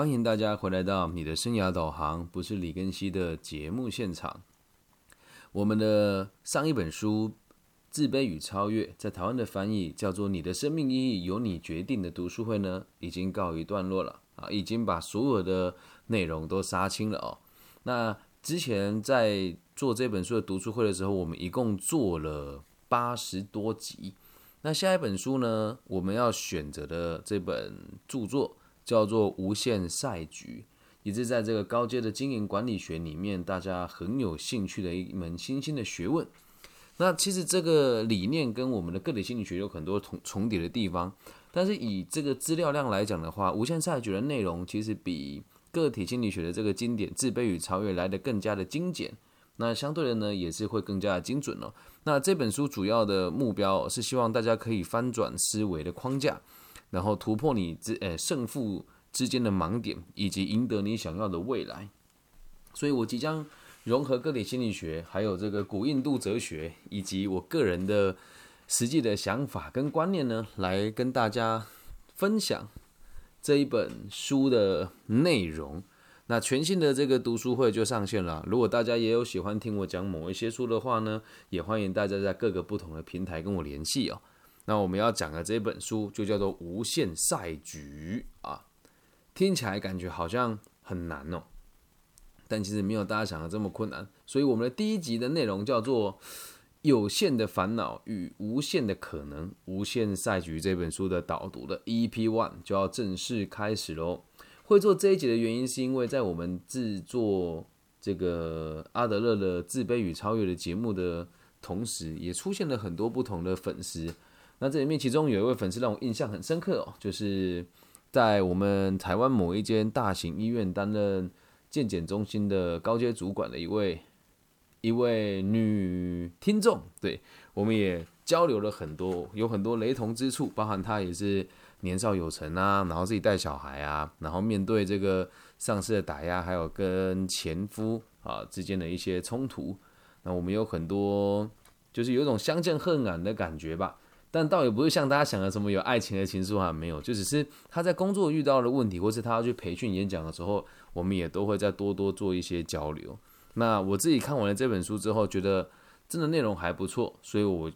欢迎大家回来到你的生涯导航，不是李根熙的节目现场。我们的上一本书《自卑与超越》在台湾的翻译叫做《你的生命意义由你决定》的读书会呢，已经告一段落了啊，已经把所有的内容都杀青了哦。那之前在做这本书的读书会的时候，我们一共做了八十多集。那下一本书呢，我们要选择的这本著作。叫做无限赛局，也是在这个高阶的经营管理学里面，大家很有兴趣的一门新兴的学问。那其实这个理念跟我们的个体心理学有很多重重叠的地方，但是以这个资料量来讲的话，无限赛局的内容其实比个体心理学的这个经典《自卑与超越》来的更加的精简。那相对的呢，也是会更加的精准了。那这本书主要的目标是希望大家可以翻转思维的框架。然后突破你之呃胜负之间的盲点，以及赢得你想要的未来。所以我即将融合个体心理学，还有这个古印度哲学，以及我个人的实际的想法跟观念呢，来跟大家分享这一本书的内容。那全新的这个读书会就上线了。如果大家也有喜欢听我讲某一些书的话呢，也欢迎大家在各个不同的平台跟我联系哦。那我们要讲的这本书就叫做《无限赛局》啊，听起来感觉好像很难哦，但其实没有大家想的这么困难。所以我们的第一集的内容叫做《有限的烦恼与无限的可能》，《无限赛局》这本书的导读的 EP One 就要正式开始喽。会做这一集的原因，是因为在我们制作这个阿德勒的《自卑与超越》的节目的同时，也出现了很多不同的粉丝。那这里面其中有一位粉丝让我印象很深刻哦，就是在我们台湾某一间大型医院担任健检中心的高阶主管的一位一位女听众，对我们也交流了很多，有很多雷同之处，包含她也是年少有成啊，然后自己带小孩啊，然后面对这个上司的打压，还有跟前夫啊之间的一些冲突，那我们有很多就是有一种相见恨晚的感觉吧。但倒也不是像大家想的什么有爱情的情愫啊，没有，就只是他在工作遇到的问题，或是他要去培训演讲的时候，我们也都会再多多做一些交流。那我自己看完了这本书之后，觉得真的内容还不错，所以我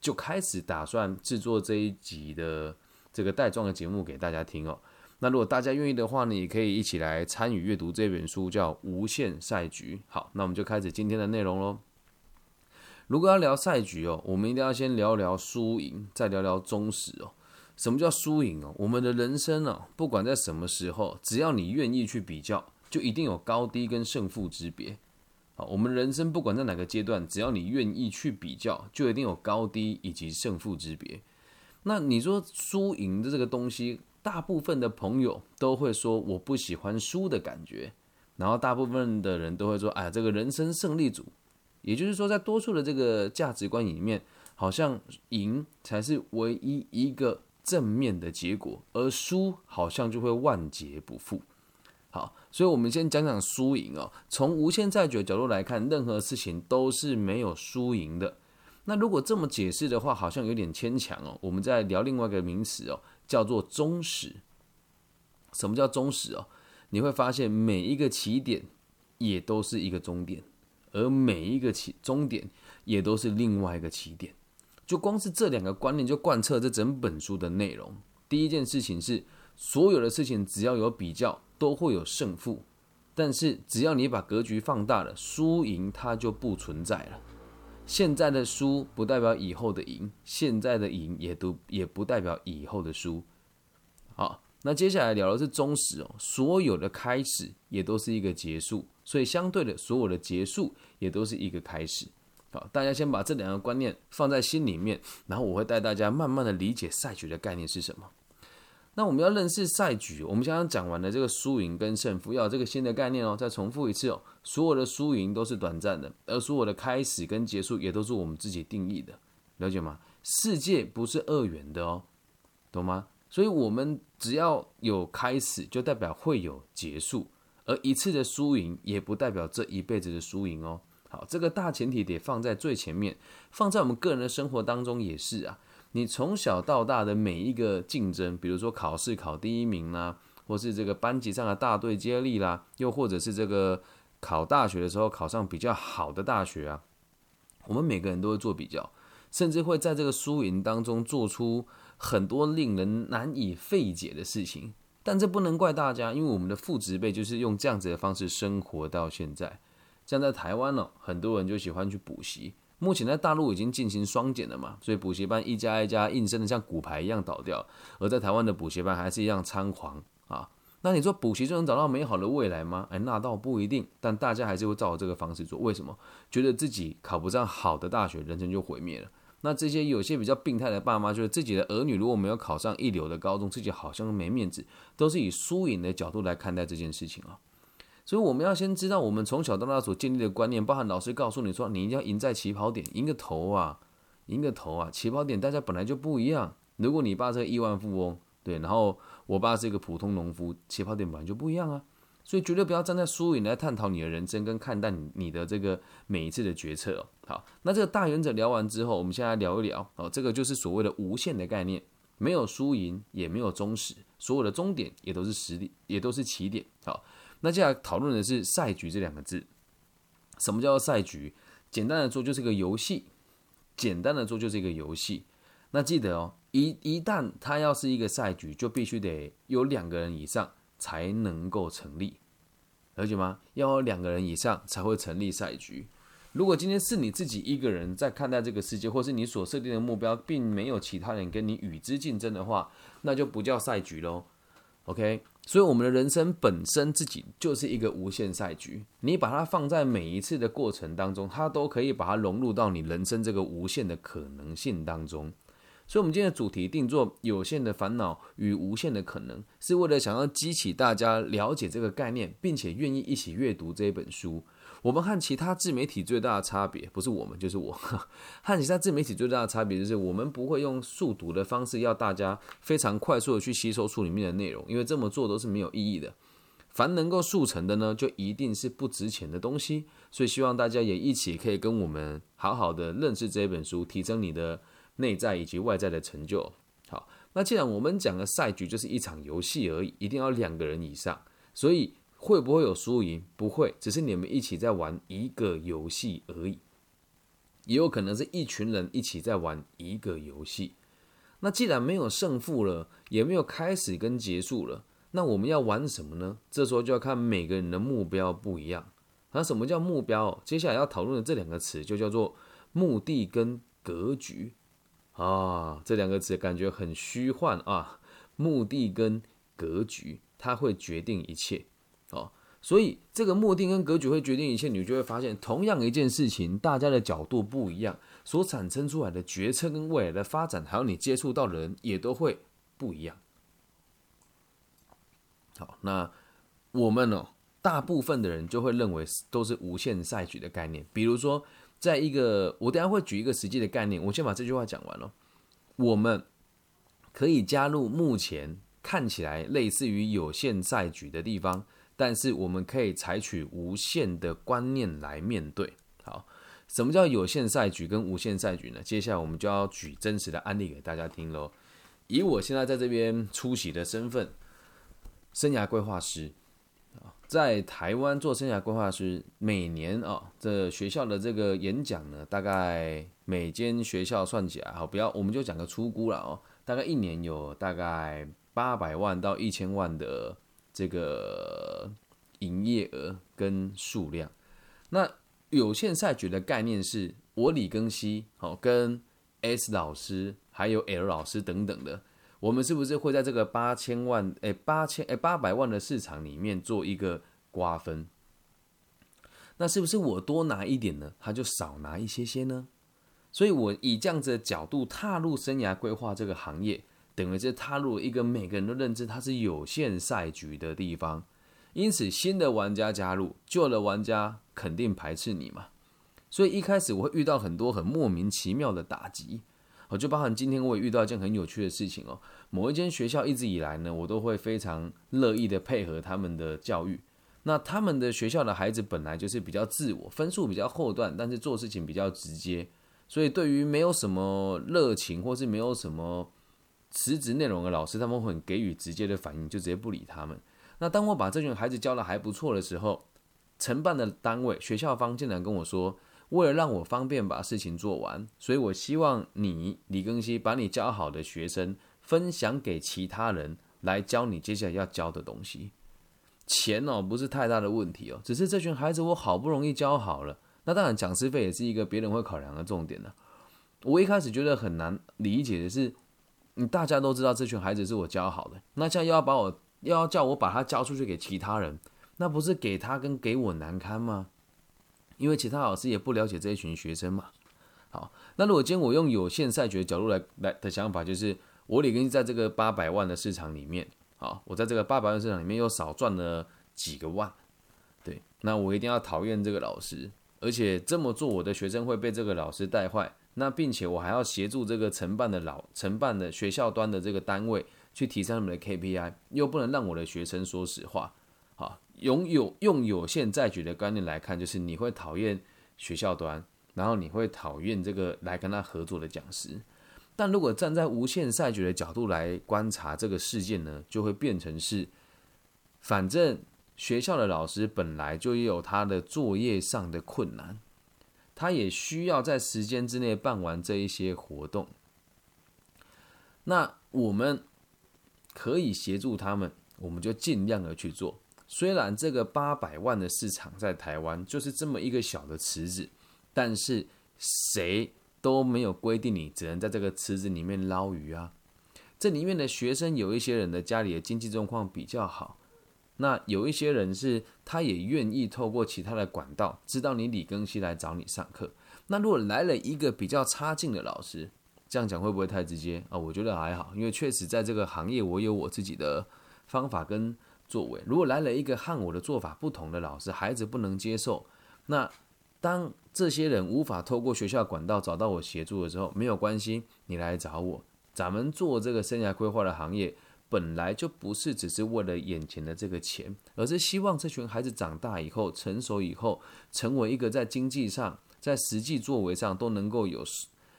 就开始打算制作这一集的这个带状的节目给大家听哦。那如果大家愿意的话呢，也可以一起来参与阅读这本书，叫《无限赛局》。好，那我们就开始今天的内容喽。如果要聊赛局哦，我们一定要先聊聊输赢，再聊聊忠实哦。什么叫输赢哦？我们的人生呢，不管在什么时候，只要你愿意去比较，就一定有高低跟胜负之别。好，我们人生不管在哪个阶段，只要你愿意去比较，就一定有高低以及胜负之别。那你说输赢的这个东西，大部分的朋友都会说我不喜欢输的感觉，然后大部分的人都会说，哎，这个人生胜利组。也就是说，在多数的这个价值观里面，好像赢才是唯一一个正面的结果，而输好像就会万劫不复。好，所以我们先讲讲输赢哦。从无限债局的角度来看，任何事情都是没有输赢的。那如果这么解释的话，好像有点牵强哦。我们再聊另外一个名词哦，叫做忠实。什么叫忠实哦？你会发现每一个起点也都是一个终点。而每一个起终点也都是另外一个起点，就光是这两个观念就贯彻这整本书的内容。第一件事情是，所有的事情只要有比较，都会有胜负，但是只要你把格局放大了，输赢它就不存在了。现在的输不代表以后的赢，现在的赢也都也不代表以后的输。好，那接下来聊的是忠实哦，所有的开始也都是一个结束。所以，相对的，所有的结束也都是一个开始。好，大家先把这两个观念放在心里面，然后我会带大家慢慢的理解赛局的概念是什么。那我们要认识赛局，我们刚刚讲完了这个输赢跟胜负，要有这个新的概念哦。再重复一次哦，所有的输赢都是短暂的，而所有的开始跟结束也都是我们自己定义的，了解吗？世界不是二元的哦，懂吗？所以，我们只要有开始，就代表会有结束。而一次的输赢也不代表这一辈子的输赢哦。好，这个大前提得放在最前面，放在我们个人的生活当中也是啊。你从小到大的每一个竞争，比如说考试考第一名啦，或是这个班级上的大队接力啦，又或者是这个考大学的时候考上比较好的大学啊，我们每个人都会做比较，甚至会在这个输赢当中做出很多令人难以费解的事情。但这不能怪大家，因为我们的父执辈就是用这样子的方式生活到现在。像在台湾呢，很多人就喜欢去补习。目前在大陆已经进行双减了嘛，所以补习班一家一家应声的像骨牌一样倒掉，而在台湾的补习班还是一样猖狂啊。那你说补习就能找到美好的未来吗？哎，那倒不一定。但大家还是会照这个方式做，为什么？觉得自己考不上好的大学，人生就毁灭了。那这些有些比较病态的爸妈，就是自己的儿女如果没有考上一流的高中，自己好像没面子，都是以输赢的角度来看待这件事情啊。所以我们要先知道，我们从小到大所建立的观念，包含老师告诉你说，你一定要赢在起跑点，赢个头啊，赢个头啊！起跑点大家本来就不一样。如果你爸是个亿万富翁，对，然后我爸是一个普通农夫，起跑点本来就不一样啊。所以绝对不要站在输赢来探讨你的人生跟看待你你的这个每一次的决策哦。好，那这个大原则聊完之后，我们现在聊一聊哦，这个就是所谓的无限的概念，没有输赢，也没有终始，所有的终点也都是实力，也都是起点。好。那接下来讨论的是赛局这两个字，什么叫做赛局？简单的说就是一个游戏，简单的说就是一个游戏。那记得哦，一一旦它要是一个赛局，就必须得有两个人以上才能够成立，了解吗？要有两个人以上才会成立赛局。如果今天是你自己一个人在看待这个世界，或是你所设定的目标，并没有其他人跟你与之竞争的话，那就不叫赛局喽。OK。所以，我们的人生本身自己就是一个无限赛局。你把它放在每一次的过程当中，它都可以把它融入到你人生这个无限的可能性当中。所以，我们今天的主题定做“有限的烦恼与无限的可能”，是为了想要激起大家了解这个概念，并且愿意一起阅读这一本书。我们和其他自媒体最大的差别，不是我们就是我。和其他自媒体最大的差别就是，我们不会用速读的方式，要大家非常快速的去吸收书里面的内容，因为这么做都是没有意义的。凡能够速成的呢，就一定是不值钱的东西。所以希望大家也一起可以跟我们好好的认识这本书，提升你的内在以及外在的成就。好，那既然我们讲的赛局就是一场游戏而已，一定要两个人以上，所以。会不会有输赢？不会，只是你们一起在玩一个游戏而已。也有可能是一群人一起在玩一个游戏。那既然没有胜负了，也没有开始跟结束了，那我们要玩什么呢？这时候就要看每个人的目标不一样。那什么叫目标？接下来要讨论的这两个词就叫做目的跟格局啊。这两个词感觉很虚幻啊。目的跟格局，它会决定一切。哦，所以这个目的跟格局会决定一切，你就会发现，同样一件事情，大家的角度不一样，所产生出来的决策跟未来的发展，还有你接触到的人，也都会不一样。好，那我们呢，大部分的人就会认为都是无限赛局的概念。比如说，在一个，我等下会举一个实际的概念，我先把这句话讲完了。我们可以加入目前看起来类似于有限赛局的地方。但是我们可以采取无限的观念来面对。好，什么叫有限赛局跟无限赛局呢？接下来我们就要举真实的案例给大家听喽。以我现在在这边出席的身份，生涯规划师啊在台湾做生涯规划师，每年啊，这学校的这个演讲呢，大概每间学校算起来，好，不要我们就讲个粗估了哦，大概一年有大概八百万到一千万的。这个营业额跟数量，那有限赛局的概念是，我李庚希好跟 S 老师还有 L 老师等等的，我们是不是会在这个八千万诶八千诶八百万的市场里面做一个瓜分？那是不是我多拿一点呢，他就少拿一些些呢？所以我以这样子的角度踏入生涯规划这个行业。等于是踏入一个每个人都认知它是有限赛局的地方，因此新的玩家加入，旧的玩家肯定排斥你嘛。所以一开始我会遇到很多很莫名其妙的打击，我就包含今天我也遇到一件很有趣的事情哦。某一间学校一直以来呢，我都会非常乐意的配合他们的教育。那他们的学校的孩子本来就是比较自我，分数比较后段，但是做事情比较直接，所以对于没有什么热情或是没有什么。辞职内容的老师，他们会给予直接的反应，就直接不理他们。那当我把这群孩子教的还不错的时候，承办的单位学校方竟然跟我说，为了让我方便把事情做完，所以我希望你李庚希把你教好的学生分享给其他人来教你接下来要教的东西。钱哦不是太大的问题哦，只是这群孩子我好不容易教好了，那当然讲师费也是一个别人会考量的重点呢。我一开始觉得很难理解的是，你大家都知道这群孩子是我教好的，那现在又要把我又要叫我把他教出去给其他人，那不是给他跟给我难堪吗？因为其他老师也不了解这一群学生嘛。好，那如果今天我用有限赛局的角度来来的想法，就是我李根在这个八百万的市场里面，好，我在这个八百万市场里面又少赚了几个万，对，那我一定要讨厌这个老师，而且这么做我的学生会被这个老师带坏。那并且我还要协助这个承办的老承办的学校端的这个单位去提升他们的 KPI，又不能让我的学生说实话，好，拥有用有限在举的观念来看，就是你会讨厌学校端，然后你会讨厌这个来跟他合作的讲师。但如果站在无限赛局的角度来观察这个事件呢，就会变成是，反正学校的老师本来就有他的作业上的困难。他也需要在时间之内办完这一些活动，那我们可以协助他们，我们就尽量的去做。虽然这个八百万的市场在台湾就是这么一个小的池子，但是谁都没有规定你只能在这个池子里面捞鱼啊。这里面的学生有一些人的家里的经济状况比较好。那有一些人是，他也愿意透过其他的管道知道你李庚希来找你上课。那如果来了一个比较差劲的老师，这样讲会不会太直接啊？我觉得还好，因为确实在这个行业，我有我自己的方法跟作为。如果来了一个和我的做法不同的老师，孩子不能接受。那当这些人无法透过学校管道找到我协助的时候，没有关系，你来找我，咱们做这个生涯规划的行业。本来就不是只是为了眼前的这个钱，而是希望这群孩子长大以后、成熟以后，成为一个在经济上、在实际作为上都能够有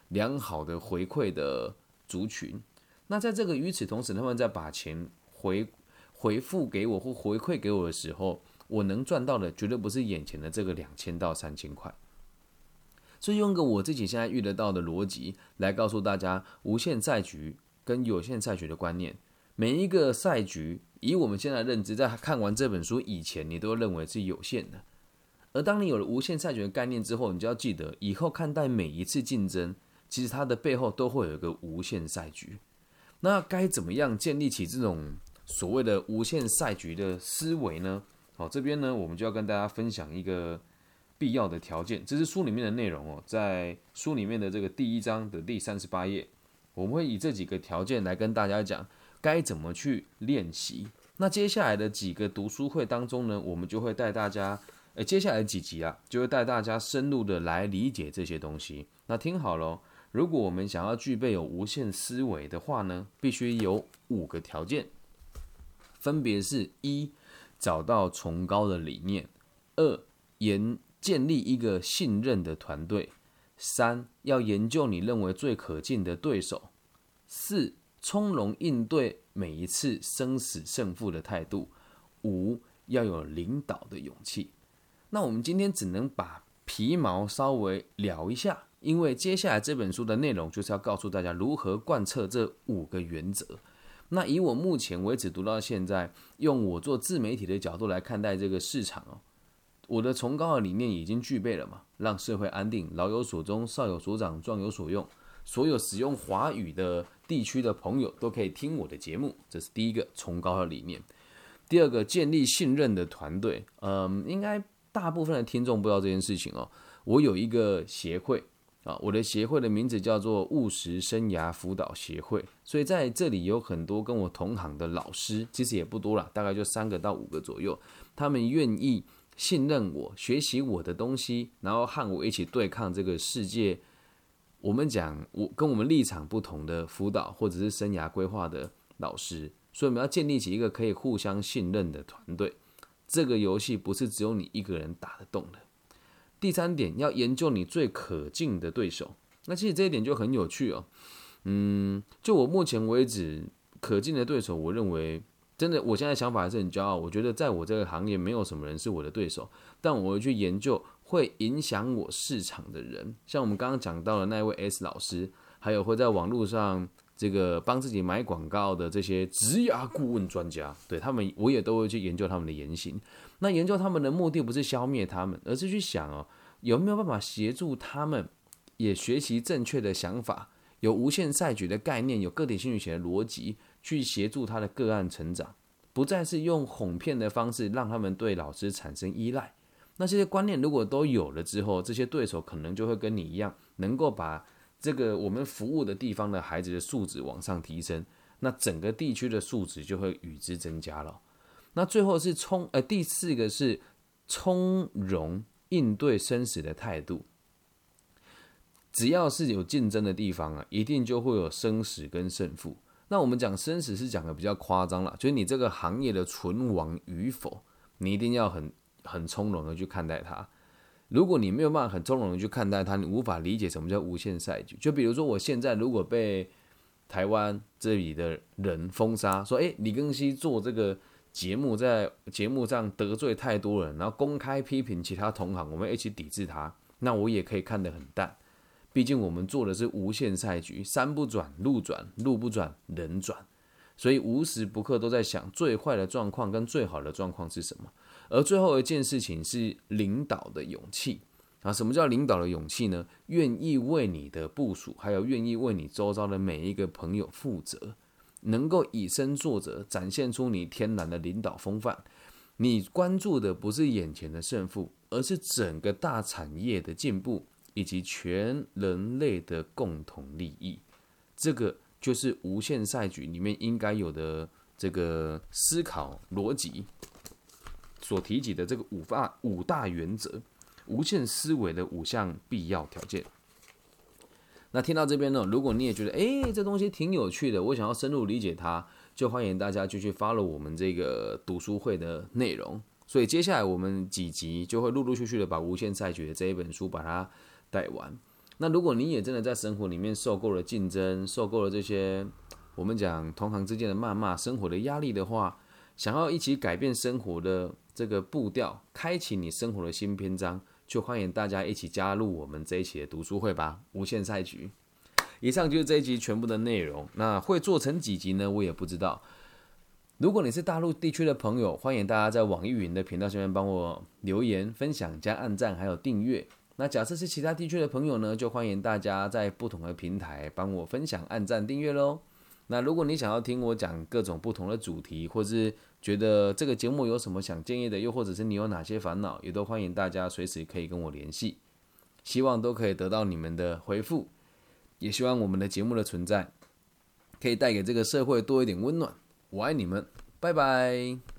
良好的回馈的族群。那在这个与此同时，他们在把钱回回复给我或回馈给我的时候，我能赚到的绝对不是眼前的这个两千到三千块。所以用个我自己现在遇得到的逻辑来告诉大家，无限赛局跟有限赛局的观念。每一个赛局，以我们现在认知，在看完这本书以前，你都认为是有限的。而当你有了无限赛局的概念之后，你就要记得，以后看待每一次竞争，其实它的背后都会有一个无限赛局。那该怎么样建立起这种所谓的无限赛局的思维呢？好，这边呢，我们就要跟大家分享一个必要的条件，这是书里面的内容哦，在书里面的这个第一章的第三十八页，我们会以这几个条件来跟大家讲。该怎么去练习？那接下来的几个读书会当中呢，我们就会带大家，诶，接下来几集啊，就会带大家深入的来理解这些东西。那听好喽，如果我们想要具备有无限思维的话呢，必须有五个条件，分别是：一、找到崇高的理念；二、研建立一个信任的团队；三、要研究你认为最可敬的对手；四。从容应对每一次生死胜负的态度，五要有领导的勇气。那我们今天只能把皮毛稍微聊一下，因为接下来这本书的内容就是要告诉大家如何贯彻这五个原则。那以我目前为止读到现在，用我做自媒体的角度来看待这个市场哦，我的崇高的理念已经具备了嘛？让社会安定，老有所终，少有所长，壮有所用。所有使用华语的地区的朋友都可以听我的节目，这是第一个崇高的理念。第二个，建立信任的团队。嗯，应该大部分的听众不知道这件事情哦。我有一个协会啊，我的协会的名字叫做务实生涯辅导协会，所以在这里有很多跟我同行的老师，其实也不多了，大概就三个到五个左右。他们愿意信任我，学习我的东西，然后和我一起对抗这个世界。我们讲我跟我们立场不同的辅导或者是生涯规划的老师，所以我们要建立起一个可以互相信任的团队。这个游戏不是只有你一个人打得动的。第三点，要研究你最可敬的对手。那其实这一点就很有趣哦。嗯，就我目前为止可敬的对手，我认为真的，我现在想法还是很骄傲。我觉得在我这个行业，没有什么人是我的对手，但我会去研究会影响我市场的人，像我们刚刚讲到的那位 S 老师，还有会在网络上这个帮自己买广告的这些职涯顾问专家，对他们，我也都会去研究他们的言行。那研究他们的目的不是消灭他们，而是去想哦，有没有办法协助他们也学习正确的想法。有无限赛局的概念，有个体心理学的逻辑，去协助他的个案成长，不再是用哄骗的方式让他们对老师产生依赖。那这些观念如果都有了之后，这些对手可能就会跟你一样，能够把这个我们服务的地方的孩子的素质往上提升，那整个地区的素质就会与之增加了。那最后是从呃第四个是从容应对生死的态度。只要是有竞争的地方啊，一定就会有生死跟胜负。那我们讲生死是讲的比较夸张了，就是你这个行业的存亡与否，你一定要很很从容的去看待它。如果你没有办法很从容的去看待它，你无法理解什么叫无限赛局。就比如说我现在如果被台湾这里的人封杀，说诶李庚希做这个节目在节目上得罪太多人，然后公开批评其他同行，我们一起抵制他，那我也可以看得很淡。毕竟我们做的是无限赛局，山不转路转，路不转人转，所以无时不刻都在想最坏的状况跟最好的状况是什么。而最后一件事情是领导的勇气啊！什么叫领导的勇气呢？愿意为你的部署，还有愿意为你周遭的每一个朋友负责，能够以身作则，展现出你天然的领导风范。你关注的不是眼前的胜负，而是整个大产业的进步。以及全人类的共同利益，这个就是无限赛局里面应该有的这个思考逻辑所提及的这个五大五大原则，无限思维的五项必要条件。那听到这边呢，如果你也觉得哎，这东西挺有趣的，我想要深入理解它，就欢迎大家继续 follow 我们这个读书会的内容。所以接下来我们几集就会陆陆续续的把无限赛局的这一本书把它。带完。那如果你也真的在生活里面受够了竞争，受够了这些我们讲同行之间的谩骂，生活的压力的话，想要一起改变生活的这个步调，开启你生活的新篇章，就欢迎大家一起加入我们这一期的读书会吧！无限赛局。以上就是这一集全部的内容。那会做成几集呢？我也不知道。如果你是大陆地区的朋友，欢迎大家在网易云的频道下面帮我留言、分享、加按赞，还有订阅。那假设是其他地区的朋友呢，就欢迎大家在不同的平台帮我分享、按赞、订阅喽。那如果你想要听我讲各种不同的主题，或是觉得这个节目有什么想建议的，又或者是你有哪些烦恼，也都欢迎大家随时可以跟我联系。希望都可以得到你们的回复，也希望我们的节目的存在可以带给这个社会多一点温暖。我爱你们，拜拜。